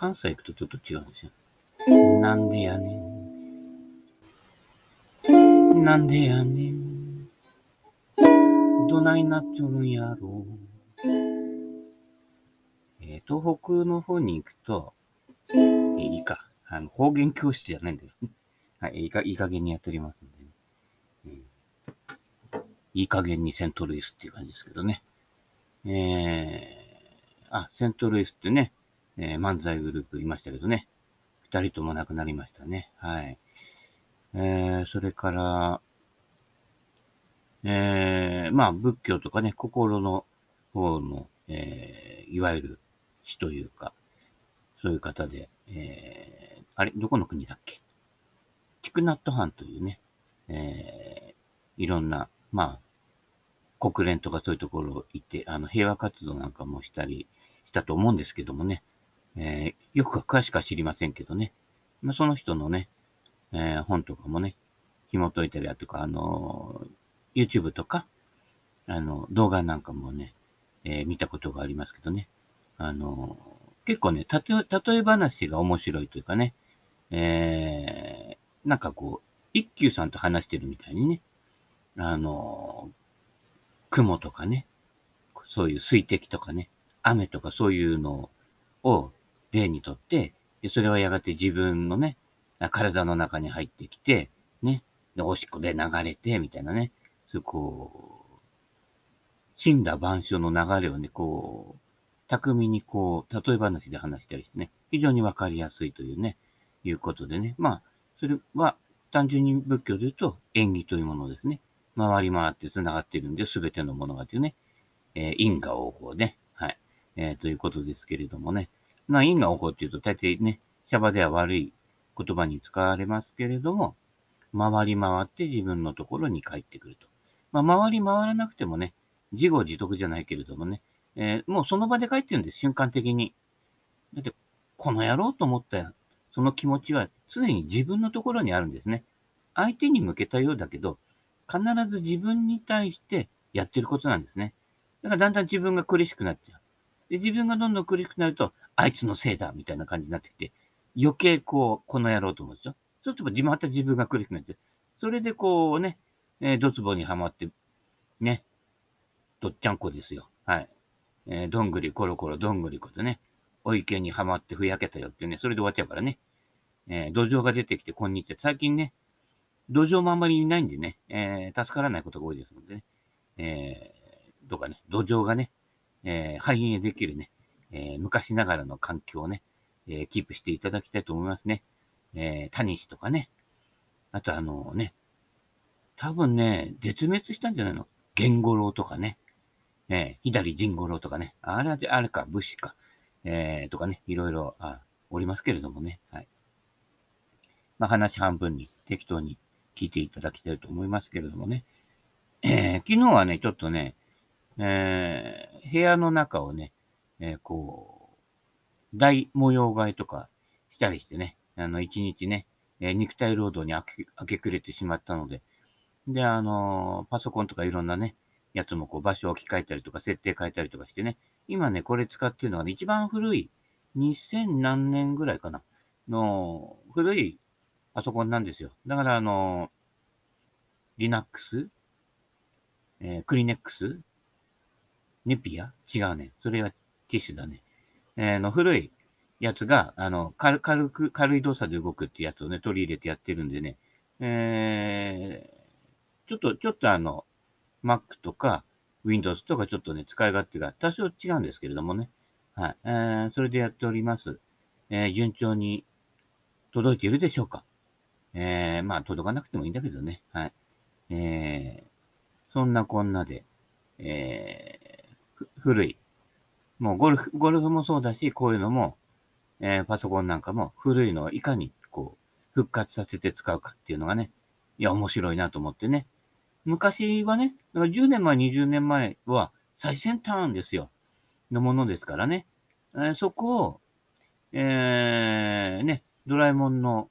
関西行くとちょっと違うんですよ。なんでやねん。なんでやねん。どないなっちょるんやろ。えー東北の方に行くと、えーいいか。あの、方言教室じゃないんだよ。はい、いいか、いい加減にやっておりますんで、ねうんいい加減にセントルイスっていう感じですけどね。えー、あ、セントルイスってね、えー漫才グループいましたけどね。二人とも亡くなりましたね。はい。えー、それから、えー、まあ、仏教とかね、心の方の、えー、いわゆる死というか、そういう方で、えー、あれ、どこの国だっけ？ティクナット藩というね、えー、いろんな、まあ、国連とかそういうところ行って、あの、平和活動なんかもしたりしたと思うんですけどもね、えー、よくは詳しくは知りませんけどね、まあ、その人のね、えー、本とかもね、紐解いたりだとか、あのー YouTube とか、あの、動画なんかもね、えー見たことがありますけどね。あの、結構ね、たと、例え話が面白いというかね、えー、なんかこう、一休さんと話してるみたいにね、あの、雲とかね、そういう水滴とかね、雨とかそういうのを例にとって、それはやがて自分のね、体の中に入ってきて、ね、で、おしっこで流れて、みたいなね、そういうこう、神羅万象の流れをね、こう、巧みにこう、例え話で話したりしてね、非常にわかりやすいというね、いうことでね、まあ、それは単純に仏教で言うと縁起というものですね。回り回って繋がっているんで、すべてのものがというね、えー因果応報ね、はい、えーということですけれどもね、まあ、因果応報っていうと大抵ね、シャバでは悪い言葉に使われますけれども、回り回って自分のところに帰ってくると。まあ、回り回らなくてもね、自業自得じゃないけれどもね、えーもうその場で帰ってるんです、瞬間的に。だって、この野郎と思ったその気持ちは常に自分のところにあるんですね。相手に向けたようだけど、必ず自分に対してやってることなんですね。だからだんだん自分が苦しくなっちゃう。で、自分がどんどん苦しくなると、あいつのせいだみたいな感じになってきて、余計こう、この野郎と思うんですよ。そうするとまた自分が苦しくなって、それでこうね、えードツボにはまって、ね、どっちゃんこですよ。はい。えーどんぐりコロコロどんぐりことね、お池にはまってふやけたよってね、それで終わっちゃうからね。えー土壌が出てきて、こんにちは。最近ね、土壌もあんまりいないんでね、えー助からないことが多いですのでね、えーどうかね、土壌がね、えー繁栄できるね、えー昔ながらの環境をね、えーキープしていただきたいと思いますね。えー、タニシとかね。あとあのね、多分ね、絶滅したんじゃないの？ゲ五郎とかね。えー、左陣五郎とかね。あれは、あれか、武士か。えー、とかね、いろいろ、あ、おりますけれどもね。はい。まあ、話半分に適当に聞いていただきたいと思いますけれどもね。えー、昨日はね、ちょっとね、えー、部屋の中をね、えーこう、大模様替えとかしたりしてね、あの、一日ね、えー肉体労働に明け明け暮れてしまったので、で、あのーパソコンとかいろんなね、やつもこう場所を置き換えたりとか、設定変えたりとかしてね、今ね、これ使ってるのがね、一番古い、2000何年ぐらいかな、の古いパソコンなんですよ。だから、あのー Linux? えー、クリネックスネピア？違うね。それはティッシュだね。えーの古いやつが、あの、軽く、軽い動作で動くってやつをね、取り入れてやってるんでね、えー、ちょっと、ちょっとあの、Mac とか Windows とかちょっとね、使い勝手が多少違うんですけれどもね。はい。えー、それでやっております。えー、順調に届いているでしょうかえー、まあ、届かなくてもいいんだけどね。はい。えー、そんなこんなで、えー、古い。もうゴルフ、ゴルフもそうだし、こういうのも、えーパソコンなんかも古いのをいかにこう、復活させて使うかっていうのがね、いや、面白いなと思ってね。昔はね、だから10年前、20年前は最先端ですよ。のものですからね。えーそこを、えー、ね、ドラえもんの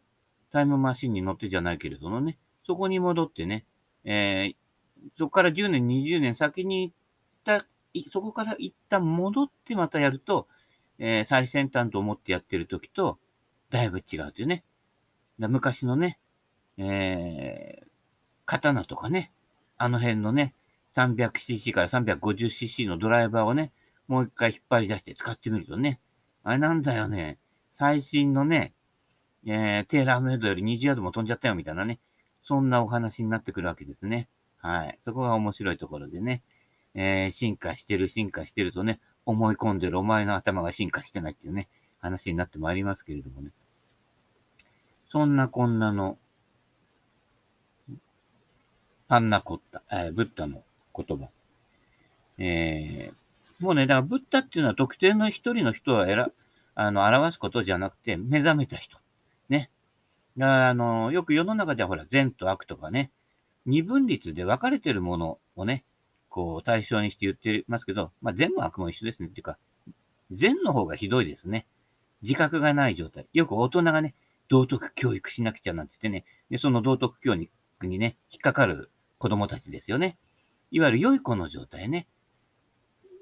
タイムマシンに乗ってじゃないけれどもね、そこに戻ってね、えー、そこから10年、20年先に行った、そこから一旦戻ってまたやると、えー、最先端と思ってやってる時と、だいぶ違うというね。昔のね、えー、刀とかね、あの辺のね、300cc から 350cc のドライバーをね、もう一回引っ張り出して使ってみるとね、あれなんだよね、最新のね、えー、テーラーメイドより20ヤードも飛んじゃったよみたいなね、そんなお話になってくるわけですね。はい。そこが面白いところでね、えー、進化してる、進化してるとね、思い込んでるお前の頭が進化してないっていうね、話になってまいりますけれどもね。そんなこんなの、パンナコッタ、えー、ブッダの言葉。えー、もうね、だからブッダっていうのは特定の一人の人を選、あの、表すことじゃなくて、目覚めた人。ね。だから、あの、よく世の中ではほら、善と悪とかね、二分律で分かれてるものをね、こう、対象にして言ってますけど、まあ、善も悪も一緒ですね。っていうか、善の方がひどいですね。自覚がない状態。よく大人がね、道徳教育しなくちゃなんて言ってね、で、その道徳教育にね、引っかかる子供たちですよね。いわゆる良い子の状態ね。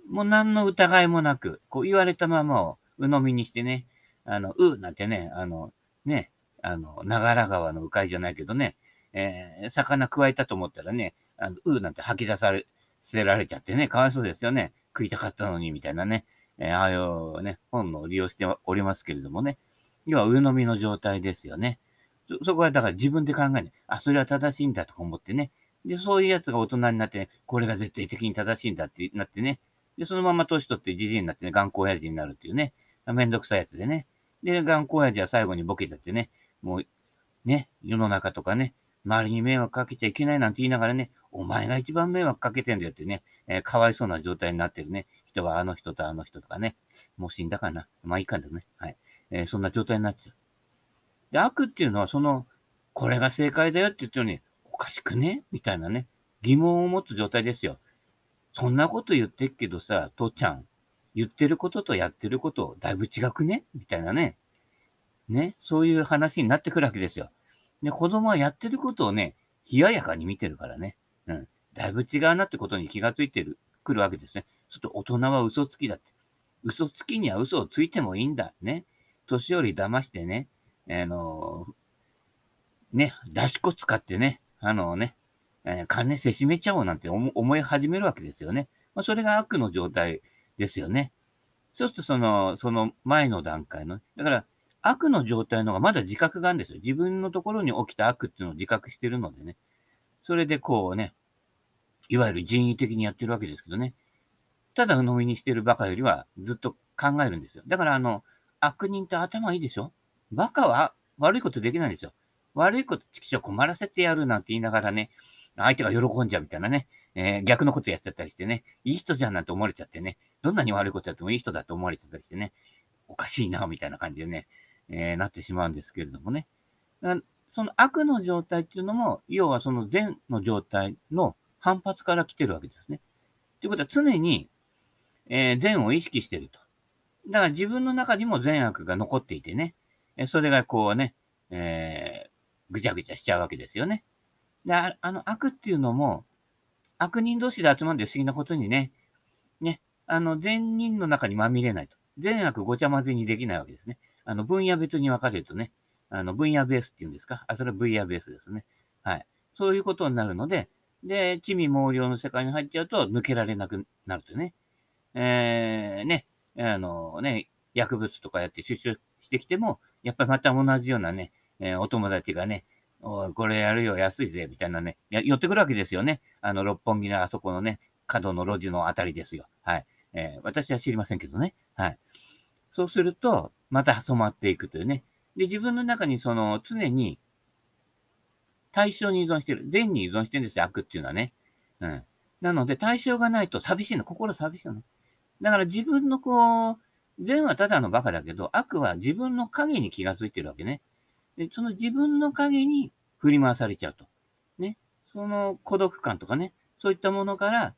もう何の疑いもなく、こう言われたままを鵜呑みにしてね、あの、うなんてね、あの、ね、あの、長良川の鵜飼じゃないけどね、えー、魚加えたと思ったらね、あの、うなんて吐き出され、捨てられちゃってね、かわいそうですよね。食いたかったのに、みたいなね、えー、ああいうね、本を利用しておりますけれどもね、要は上飲みの状態ですよね。そ、そこはだから自分で考えない。あ、それは正しいんだとか思ってね。で、そういうやつが大人になって、ね、これが絶対的に正しいんだってなってね。で、そのまま年取ってじじいになってね、頑固親父になるっていうね。めんどくさいやつでね。で、頑固親父は最後にボケちゃってね。もう、ね、世の中とかね、周りに迷惑かけちゃいけないなんて言いながらね、お前が一番迷惑かけてんだよってね、えー、かわいそうな状態になってるね、人があの人とあの人とかね、もう死んだかな。まあいいかんですね。はい。えー、そんな状態になっちゃう。で、悪っていうのは、その、これが正解だよって言ってるのに、おかしくね？みたいなね、疑問を持つ状態ですよ。そんなこと言ってっけどさ、父ちゃん、言ってることとやってること、だいぶ違くね？みたいなね。ね、そういう話になってくるわけですよ。で、子供はやってることをね、冷ややかに見てるからね。うん。だいぶ違うなってことに気がついてる、くるわけですね。ちょっと大人は嘘つきだって。嘘つきには嘘をついてもいいんだ。ね。年寄り騙してね、あのね、出し子使ってね、あのね、えー、金せしめちゃおうなんて思い始めるわけですよね。まあ、それが悪の状態ですよね。そうすると、その、その前の段階の、だから、悪の状態の方がまだ自覚があるんですよ。自分のところに起きた悪っていうのを自覚してるのでね。それでこうね、いわゆる人為的にやってるわけですけどね。ただ飲みにしてるバカよりはずっと考えるんですよ。だからあの、悪人って頭いいでしょ？バカは悪いことできないんですよ。悪いこと、ちくしょ困らせてやるなんて言いながらね、相手が喜んじゃうみたいなね、えー、逆のことやっちゃったりしてね、いい人じゃんなんて思われちゃってね、どんなに悪いことやってもいい人だと思われちゃったりしてね、おかしいな、みたいな感じでね、えー、なってしまうんですけれどもね。その悪の状態っていうのも、要はその善の状態の反発から来てるわけですね。ということは常に、えー、善を意識してると。だから自分の中にも善悪が残っていてね、えそれがこうね、えー、ぐちゃぐちゃしちゃうわけですよね。で、あの悪っていうのも、悪人同士で集まるんで不思議なことにね、ね、あの、善人の中にまみれないと。善悪ごちゃ混ぜにできないわけですね。あの、分野別に分かれるとね、あの、分野ベースっていうんですか？あ、それは分野ベースですね。はい。そういうことになるので、で、地味毛量の世界に入っちゃうと抜けられなくなるとね。えー、ね、あのね、薬物とかやって出所してきても、やっぱりまた同じようなね、えー、お友達がね、お、これやるよ、安いぜ、みたいなね、寄ってくるわけですよね。あの、六本木のあそこのね、角の路地のあたりですよ。はい。えー、私は知りませんけどね。はい。そうすると、また染まっていくというね。で、自分の中にその、常に、対象に依存してる。善に依存してるんですよ、悪っていうのはね。うん。なので、対象がないと寂しいの。心寂しいの。だから自分のこう、善はただのバカだけど、悪は自分の影に気がついてるわけね。で、その自分の影に振り回されちゃうと。ね。その孤独感とかね、そういったものから、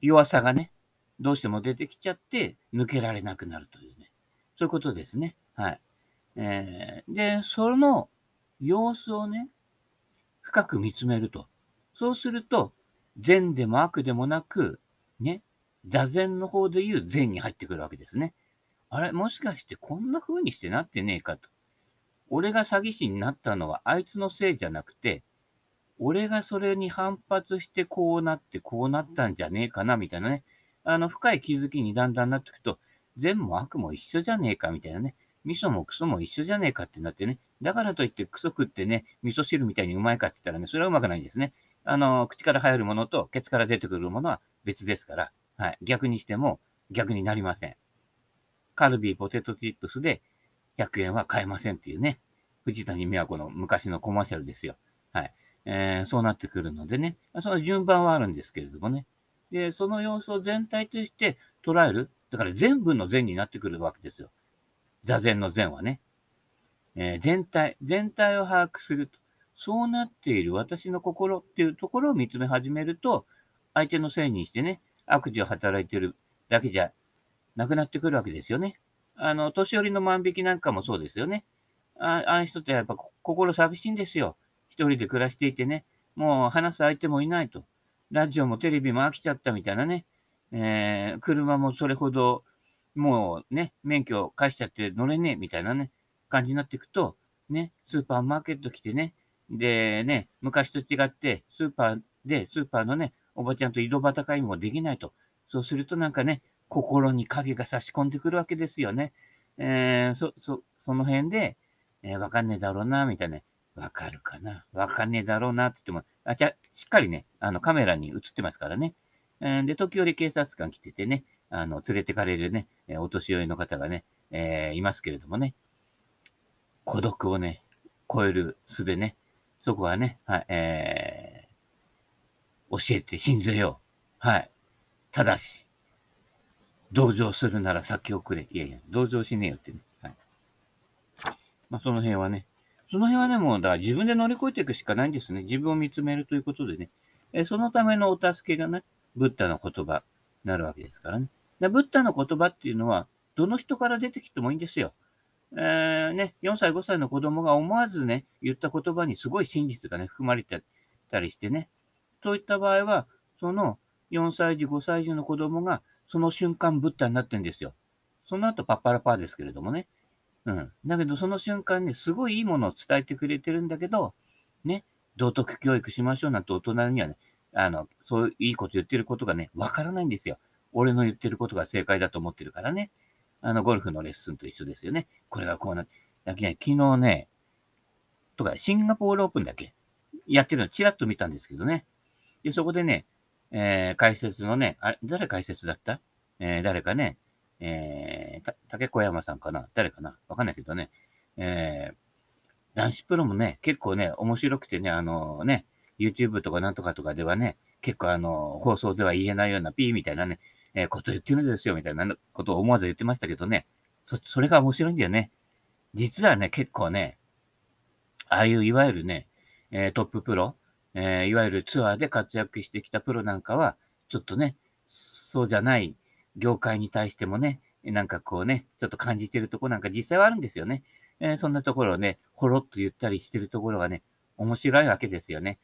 弱さがね、どうしても出てきちゃって、抜けられなくなるというね。そういうことですね。はい。えー、で、その様子をね、深く見つめると。そうすると、善でも悪でもなく、ね、座禅の方でいう善に入ってくるわけですね。あれ、もしかしてこんな風にしてなってねえかと。俺が詐欺師になったのはあいつのせいじゃなくて、俺がそれに反発してこうなってこうなったんじゃねえかなみたいなね。あの、深い気づきにだんだんなっていくと、善も悪も一緒じゃねえかみたいなね。味噌もクソも一緒じゃねえかってなってね。だからといってクソ食ってね、味噌汁みたいにうまいかって言ったらね、それはうまくないんですね。あの、口から入るものとケツから出てくるものは別ですから、はい。逆にしても逆になりません。カルビーポテトチップスで100円は買えませんっていうね。藤谷美和子の昔のコマーシャルですよ。はい。えー、そうなってくるのでね。その順番はあるんですけれどもね。で、その様子を全体として捉える。だから全部の善になってくるわけですよ。座禅の善はね。えー、全体、全体を把握すると。そうなっている私の心っていうところを見つめ始めると、相手のせいにしてね、悪事を働いてるだけじゃなくなってくるわけですよね。あの、年寄りの万引きなんかもそうですよね。あああいう人ってやっぱ心寂しいんですよ。一人で暮らしていてね、もう話す相手もいないと。ラジオもテレビも飽きちゃったみたいなね。えー、車もそれほど、もうね、免許返しちゃって乗れねえみたいなね、感じになっていくと、ね、スーパーマーケット来てね、でね、昔と違って、スーパーで、スーパーのね、おばちゃんと井戸端会もできないと。そうするとなんかね、心に影が差し込んでくるわけですよね。えー、そ、そ、その辺で、えー、わかんねえだろうな、みたいな。ねわかるかな？わかんねえだろうな、って言っても、あ、じゃしっかりね、あの、カメラに映ってますからね。えー、で、時折警察官来ててね、あの、連れてかれるね、お年寄りの方がね、えー、いますけれどもね。孤独をね、超える術ね。そこはね、はい、えー、教えて信ぜよう。はい。ただし、同情するなら先送れ。いやいや、同情しねえよってね。はい。まあ、その辺はね、その辺はね、もう、だから自分で乗り越えていくしかないんですね。自分を見つめるということでね。えそのためのお助けがね、ブッダの言葉になるわけですからね。でブッダの言葉っていうのは、どの人から出てきてもいいんですよ。えー、ね、4歳、5歳の子供が思わずね、言った言葉にすごい真実がね、含まれてたりしてね。そういった場合は、その4歳児、5歳児の子供が、その瞬間、ブッダになってんですよ。その後、パッパラパーですけれどもね。うん。だけど、その瞬間ね、すごいいいものを伝えてくれてるんだけど、ね、道徳教育しましょうなんて大人にはね、あの、そういういいこと言ってることがね、わからないんですよ。俺の言ってることが正解だと思ってるからね。あの、ゴルフのレッスンと一緒ですよね。これがこうなって。だけね、昨日ね、とか、シンガポールオープンだけ？やってるのちらっと見たんですけどね。で、そこでね、えー、解説のね、あれ、誰解説だった？えー、誰かね、えー、竹小山さんかな？誰かな？わかんないけどね。えー、男子プロもね、結構ね、面白くてね、あのね、YouTube とかなんとかとかではね、結構あの、放送では言えないようなピーみたいなね、えー、こと言ってるんですよ、みたいなことを思わず言ってましたけどね。そ、それが面白いんだよね。実はね、結構ね、ああいういわゆるね、えー、トッププロ、えー、いわゆるツアーで活躍してきたプロなんかは、ちょっとね、そうじゃない業界に対してもね、なんかこうね、ちょっと感じてるとこなんか実際はあるんですよね。えー、そんなところをね、ほろっと言ったりしてるところがね、面白いわけですよね。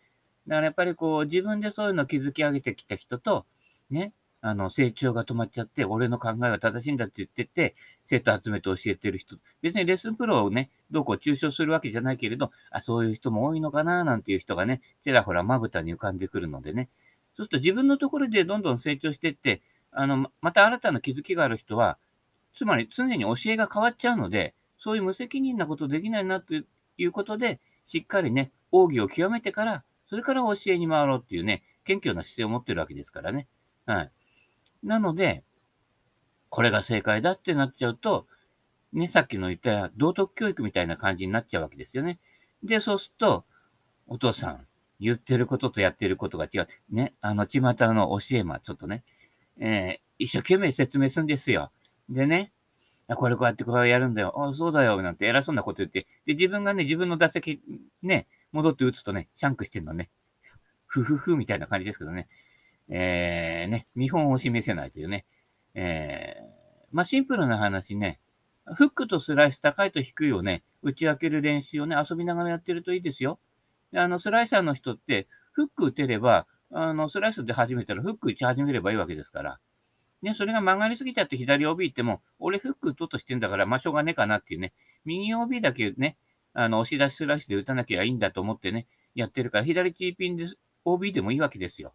だからやっぱりこう、自分でそういうのを築き上げてきた人と、ね、あの、成長が止まっちゃって、俺の考えは正しいんだって言ってて、生徒集めて教えてる人。別にレッスンプロをね、どうこう抽象するわけじゃないけれど、あ、そういう人も多いのかな、なんていう人がね、ちらほらまぶたに浮かんでくるのでね。そうすると自分のところでどんどん成長していって、あの、また新たな気づきがある人は、つまり常に教えが変わっちゃうので、そういう無責任なことできないなということで、しっかりね、奥義を極めてから、それから教えに回ろうっていうね、謙虚な姿勢を持ってるわけですからね。はい。なので、これが正解だってなっちゃうと、ね、さっきの言った道徳教育みたいな感じになっちゃうわけですよね。で、そうすると、お父さん、言ってることとやってることが違う。ね、あの、巷の教えま、ちょっとね、えー、一生懸命説明するんですよ。でね、これこうやってこうやるんだよ。あそうだよ。なんて偉そうなこと言って。で、自分がね、自分の打席、ね、戻って打つとね、シャンクしてんのね。ふふふみたいな感じですけどね。えー、ね、見本を示せないというね。えー、まあ、シンプルな話ね、フックとスライス高いと低いをね、打ち分ける練習をね、遊びながらやってるといいですよ。あの、スライサーの人って、フック打てれば、あの、スライスで始めたらフック打ち始めればいいわけですから。ね、それが曲がりすぎちゃって左 OB っても、俺フック打とうとしてんだから、まあ、しょうがねえかなっていうね、右 OB だけね、あの、押し出しスライスで打たなきゃいいんだと思ってね、やってるから、左チーピンで OB でもいいわけですよ。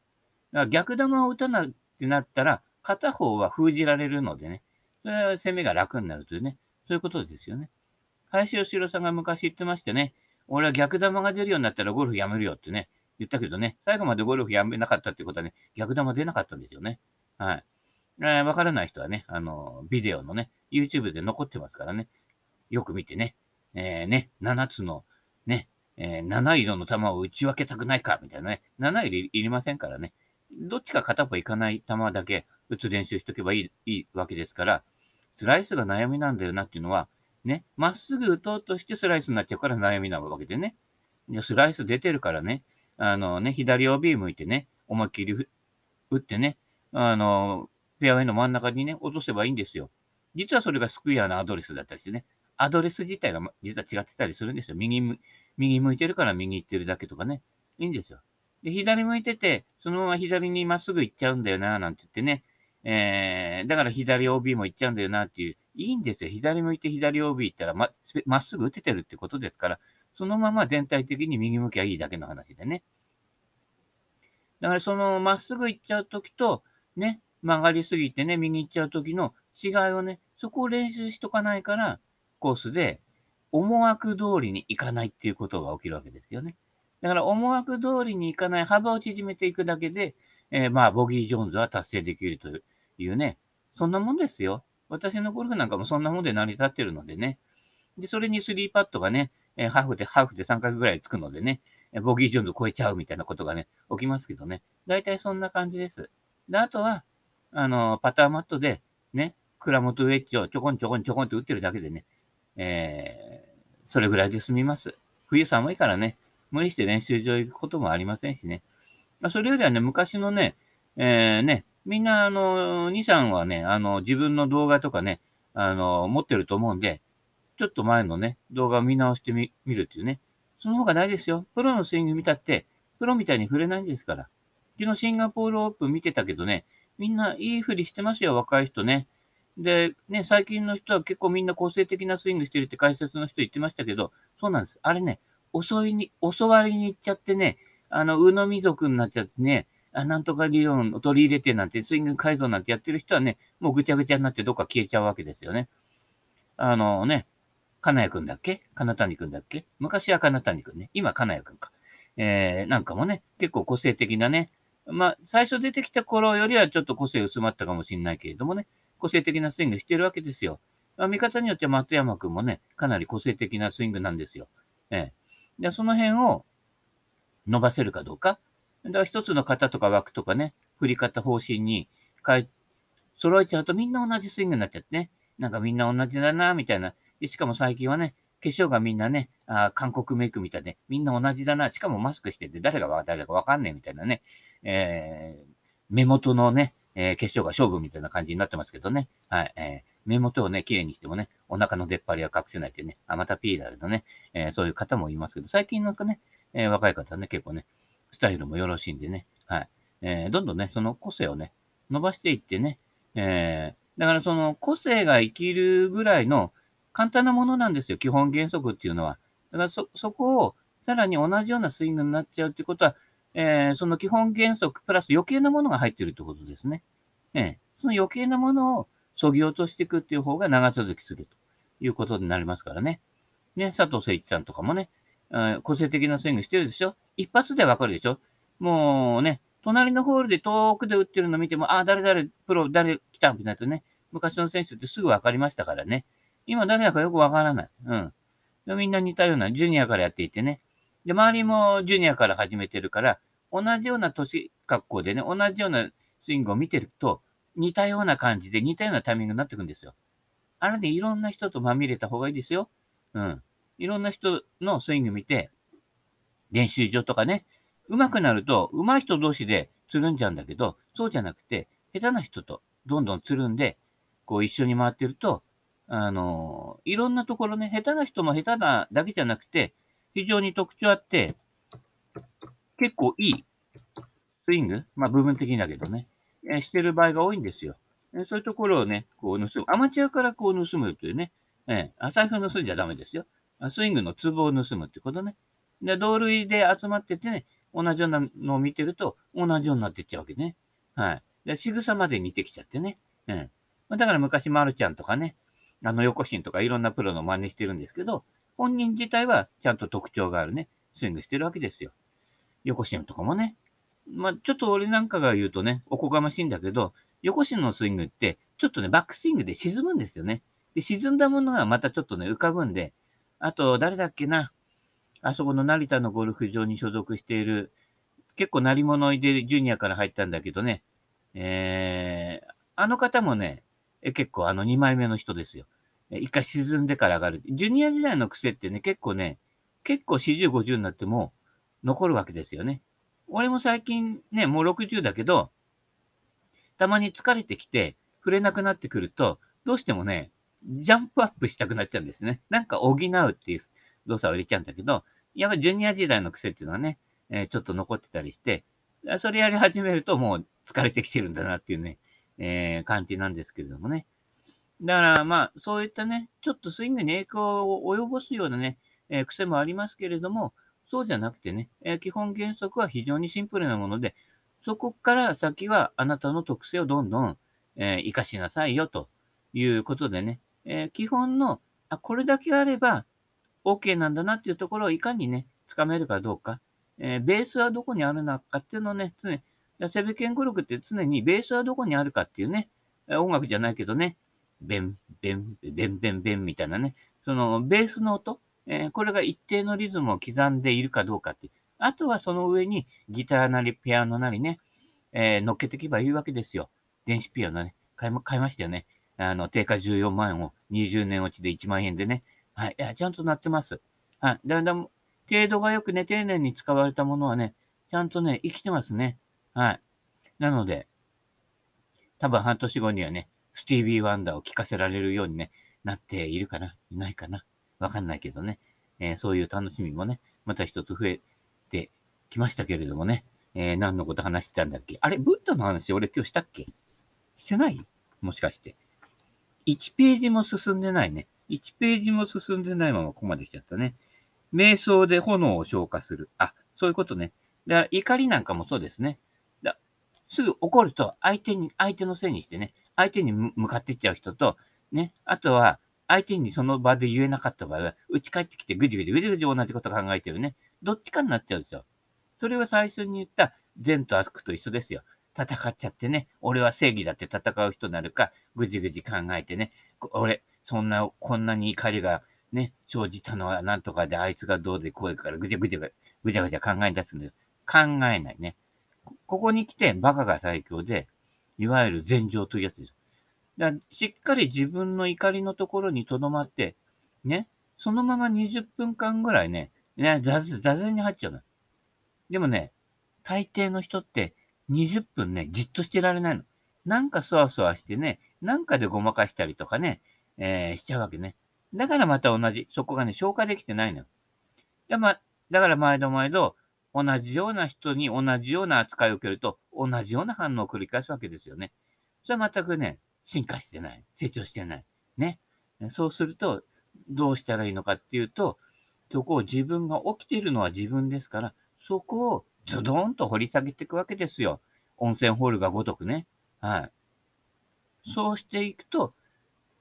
だから逆球を打たなってなったら、片方は封じられるのでね、それは攻めが楽になるというね、そういうことですよね。林義郎さんが昔言ってましてね、俺は逆球が出るようになったらゴルフやめるよってね、言ったけどね、最後までゴルフやめなかったってことはね、逆球出なかったんですよね。はい。えー、わからない人はね、あの、ビデオのね、YouTube で残ってますからね、よく見てね、えー、ね、7つの、ね、えー、7色の球を打ち分けたくないか、みたいなね、7色いりませんからね、どっちか片方いかない球だけ打つ練習しとけばいいいいわけですから、スライスが悩みなんだよなっていうのは、ね、まっすぐ打とうとしてスライスになっちゃうから悩みなわけでね。でスライス出てるからね、あのね、左 OB 向いてね、思いっきり打ってね、あの、フェアウェイの真ん中にね、落とせばいいんですよ。実はそれがスクエアのアドレスだったりしてね、アドレス自体が実は違ってたりするんですよ。右右向いてるから右行ってるだけとかね。いいんですよ。で、左向いてて、そのまま左にまっすぐ行っちゃうんだよな、なんて言ってね。えー、だから左 OB も行っちゃうんだよなっていう。いいんですよ。左向いて左 OB 行ったらま、まっすぐ打ててるってことですから、そのまま全体的に右向きゃいいだけの話でね。だからそのまっすぐ行っちゃうときと、ね、曲がりすぎてね、右行っちゃうときの違いをね、そこを練習しとかないから、コースで思惑通りに行かないっていうことが起きるわけですよね。だから思惑通りに行かない幅を縮めていくだけで、えー、まあ、ボギー・ジョーンズは達成できるというね、そんなもんですよ。私のゴルフなんかもそんなもんで成り立ってるのでね。で、それに3パットがね、えー、ハーフで、ハーフで3回ぐらいつくのでね、ボギー・ジョーンズ超えちゃうみたいなことがね、起きますけどね。大体そんな感じです。で、あとは、あの、パターマットで、ね、クラモトウェッジをちょこんちょこんちょこんって打ってるだけでね、えー、それぐらいで済みます。冬寒いからね、無理して練習場行くこともありませんしね。まあ、それよりはね、昔のね、えー、ね、みんな、あの、2、3はね、あの、自分の動画とかね、あの、持ってると思うんで、ちょっと前のね、動画を見直してみ、るっていうね。その方がないですよ。プロのスイング見たって、プロみたいに触れないんですから。昨日シンガポールオープン見てたけどね、みんないい振りしてますよ、若い人ね。で、ね、最近の人は結構みんな個性的なスイングしてるって解説の人言ってましたけど、そうなんです。あれね、襲いに、襲われに行っちゃってね、あの、鵜のみ族になっちゃってね、あなんとか理論を取り入れてなんて、スイング改造なんてやってる人はね、もうぐちゃぐちゃになってどっか消えちゃうわけですよね。あのね、金谷くんだっけ？金谷くんだっけ？昔は金谷くんね。今金谷くんか。えー、なんかもね、結構個性的なね、まあ、最初出てきた頃よりはちょっと個性薄まったかもしれないけれどもね、個性的なスイングしてるわけですよ。まあ、見方によっては松山くんもね、かなり個性的なスイングなんですよ。えー、で、その辺を伸ばせるかどうか。だから一つの型とか枠とかね、振り方方針に変え、揃えちゃうとみんな同じスイングになっちゃってね。なんかみんな同じだな、みたいな。でしかも最近はね、化粧がみんなね、あ韓国メイクみたいで、みんな同じだな。しかもマスクしてて、誰が誰だかわかんねえみたいなね。えー、目元のね、えー、化粧が勝負みたいな感じになってますけどね。はい。えー、目元をね、綺麗にしてもね、お腹の出っ張りは隠せないってね、あ、またピーだけどね、えー、そういう方もいますけど、最近のね、えー、若い方はね、結構ね、スタイルもよろしいんでね、はい。えー、どんどんね、その個性をね、伸ばしていってね、えー、だからその個性が生きるぐらいの簡単なものなんですよ、基本原則っていうのは。だからそ、そこをさらに同じようなスイングになっちゃうってことは、えー、その基本原則プラス余計なものが入ってるってことですね。えー、その余計なものを削ぎ落としていくっていう方が長続きするということになりますからね。ね、佐藤誠一さんとかもね、個性的なスイングしてるでしょ？一発でわかるでしょ？もうね、隣のホールで遠くで打ってるの見ても、ああ、誰誰、プロ、誰来たみたいなね、昔の選手ってすぐわかりましたからね。今誰だかよくわからない。うん。みんな似たような、ジュニアからやっていてね。で、周りもジュニアから始めてるから、同じような年格好でね、同じようなスイングを見てると、似たような感じで、似たようなタイミングになってくるんですよ。あれでいろんな人とまみれた方がいいですよ。うん。いろんな人のスイング見て、練習場とかね、上手くなると、上手い人同士でつるんじゃうんだけど、そうじゃなくて、下手な人とどんどんつるんで、こう一緒に回ってると、あの、いろんなところね、下手な人も下手なだけじゃなくて、非常に特徴あって、結構いいスイング、まあ部分的だけどね、えー、してる場合が多いんですよ。えそういうところをね、こう盗む。アマチュアからこう盗むというね、えー、財布を盗んじゃダメですよ。スイングのツボを盗むってことね。で、同類で集まっててね、同じようなのを見てると、同じようになっていっちゃうわけね。はい。で、仕草まで似てきちゃってね。うん。だから昔、マルちゃんとかね、あの、横ンとかいろんなプロの真似してるんですけど、本人自体はちゃんと特徴があるね、スイングしてるわけですよ。横ンとかもね。まあ、ちょっと俺なんかが言うとね、おこがましいんだけど、横ンのスイングって、ちょっとね、バックスイングで沈むんですよね。で、沈んだものがまたちょっとね、浮かぶんで、あと、誰だっけな、あそこの成田のゴルフ場に所属している、結構鳴り物でジュニアから入ったんだけどね、えー、あの方もね、結構あの2枚目の人ですよ。一回沈んでから上がる。ジュニア時代の癖ってね、結構ね、結構40、50になっても残るわけですよね。俺も最近ね、もう60だけど、たまに疲れてきて、触れなくなってくると、どうしてもね、ジャンプアップしたくなっちゃうんですね。なんか補うっていう動作を入れちゃうんだけど、やっぱジュニア時代の癖っていうのはね、えー、ちょっと残ってたりして、それやり始めるともう疲れてきてるんだなっていうね、えー、感じなんですけれどもね。だからまあ、そういったね、ちょっとスイングに影響を及ぼすようなね、えー、癖もありますけれども、そうじゃなくてね、えー、基本原則は非常にシンプルなもので、そこから先はあなたの特性をどんどん、えー、活かしなさいよということでね、え、基本の、あ、これだけあれば OK なんだなっていうところをいかにね、つかめるかどうか、え、ベースはどこにあるのかっていうのをね、常に、セベケン語力って常にベースはどこにあるかっていうね、音楽じゃないけどね、ベン、ベン、ベン、ベン、ベンみたいなね、そのベースの音、えー、これが一定のリズムを刻んでいるかどうかっていう。あとはその上にギターなりピアノなりね、えー、乗っけていけばいいわけですよ。電子ピアノね、買い買いましたよね。あの、定価14万円を20年落ちで1万円でね。はい。いや、ちゃんとなってます。はい。だんだん、程度が良くね、丁寧に使われたものはね、ちゃんとね、生きてますね。はい。なので、多分半年後にはね、スティービー・ワンダーを聴かせられるようにね、なっているかな？いないかな？わかんないけどね。えー、そういう楽しみもね、また一つ増えてきましたけれどもね。えー、何のこと話してたんだっけ？あれ、ブッダの話俺今日したっけ？してない？もしかして。1ページも進んでないね。1ページも進んでないままここまで来ちゃったね。瞑想で炎を消化する。あ、そういうことね。だから怒りなんかもそうですね。だすぐ怒ると相手に、相手のせいにしてね、相手に向かっていっちゃう人と、ね、あとは相手にその場で言えなかった場合は、打ち返ってきてぐじぐじぐじぐじ同じこと考えてるね。どっちかになっちゃうんですよ。それは最初に言った善と悪と一緒ですよ。戦っちゃってね、俺は正義だって戦う人になるか、ぐじぐじ考えてね、俺、そんな、こんなに怒りがね、生じたのはなんとかで、あいつがどうでこうからぐちゃぐちゃぐちゃぐちゃ考え出すんだよ。考えないね。ここに来てバカが最強で、いわゆる禅情というやつです。だしっかり自分の怒りのところに留まって、ね、そのまま20分間ぐらいね、ね、座禅に入っちゃうの。でもね、大抵の人って20分ね、じっとしてられないの。なんかそわそわしてね、なんかでごまかしたりとかね、えー、しちゃうわけね。だからまた同じ、そこがね、消化できてないのよ。でま、だから毎度毎度、同じような人に同じような扱いを受けると、同じような反応を繰り返すわけですよね。それは全くね、進化してない。成長してない。ね。そうすると、どうしたらいいのかっていうと、そこを自分が起きているのは自分ですから、そこをズドーンと掘り下げていくわけですよ。温泉ホールがごとくね。はい。そうしていくと、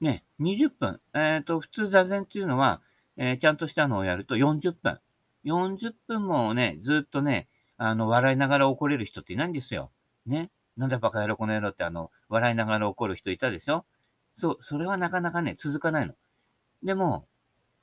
ね、20分。えっ、ー、と、普通座禅っていうのは、えー、ちゃんとしたのをやると40分。40分もね、ずっとね、あの、笑いながら怒れる人っていないんですよ。ね。なんだバカ野郎この野郎ってあの、笑いながら怒る人いたでしょ？そう、それはなかなかね、続かないの。でも、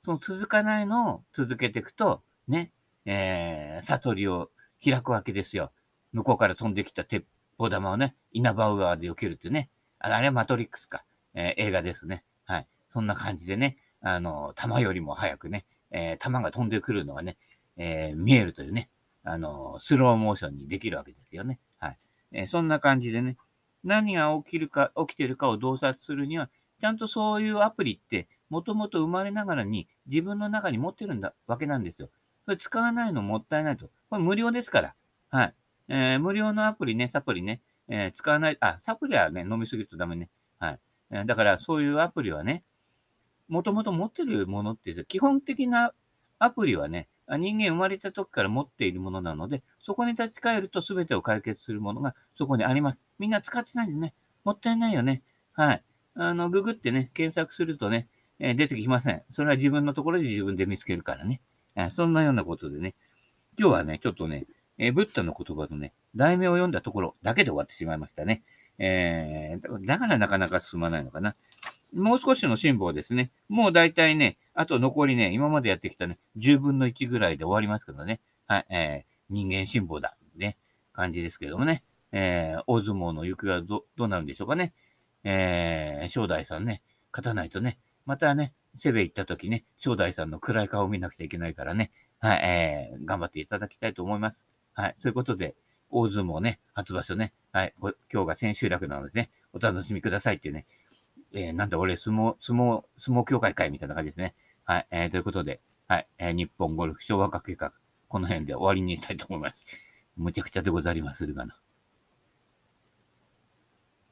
その続かないのを続けていくと、ね、えー、悟りを開くわけですよ。向こうから飛んできた鉄砲玉をね、イナバウアーで避けるってね。あれはマトリックスか。えー、映画ですね。はい。そんな感じでね、あの、弾よりも早くね、えー、弾が飛んでくるのがね、えー、見えるというね、あの、スローモーションにできるわけですよね。はい。えー、そんな感じでね、何が起きるか、起きてるかを洞察するには、ちゃんとそういうアプリって、もともと生まれながらに自分の中に持ってるんだ、わけなんですよ。それ使わないのもったいないと。これ無料ですから。はい。えー、無料のアプリね、サプリね、えー、使わない、あ、サプリはね、飲みすぎるとダメね。はい。えー、だから、そういうアプリはね、もともと持ってるものって、基本的なアプリはね、人間生まれた時から持っているものなので、そこに立ち返ると全てを解決するものがそこにあります。みんな使ってないんでね、もったいないよね。はい。あの、ググってね、検索するとね、えー、出てきません。それは自分のところで自分で見つけるからね。えー、そんなようなことでね、今日はね、ちょっとね、えー、ブッダの言葉のね、題名を読んだところだけで終わってしまいましたね。えー、だからなかなか進まないのかな。もう少しの辛抱ですね。もう大体ね、あと残りね、今までやってきたね、10分の1ぐらいで終わりますけどね。はい、えー、人間辛抱だ。ね、感じですけどもね。えー、大相撲の行方はど、どうなるんでしょうかね。えー、正代さんね、勝たないとね、またね、セベ行った時ね、正代さんの暗い顔を見なくちゃいけないからね、はい、えー、頑張っていただきたいと思います。はい、そういうことで、大相撲ね、初場所ね、はい、今日が千秋楽なのでね、お楽しみくださいっていうね、えー、なんだ俺、相撲、相撲、相撲協会会みたいな感じですね。はい、えー、ということで、はい、えー、日本ゴルフ昭和化計画、この辺で終わりにしたいと思います。むちゃくちゃでござりまするがな。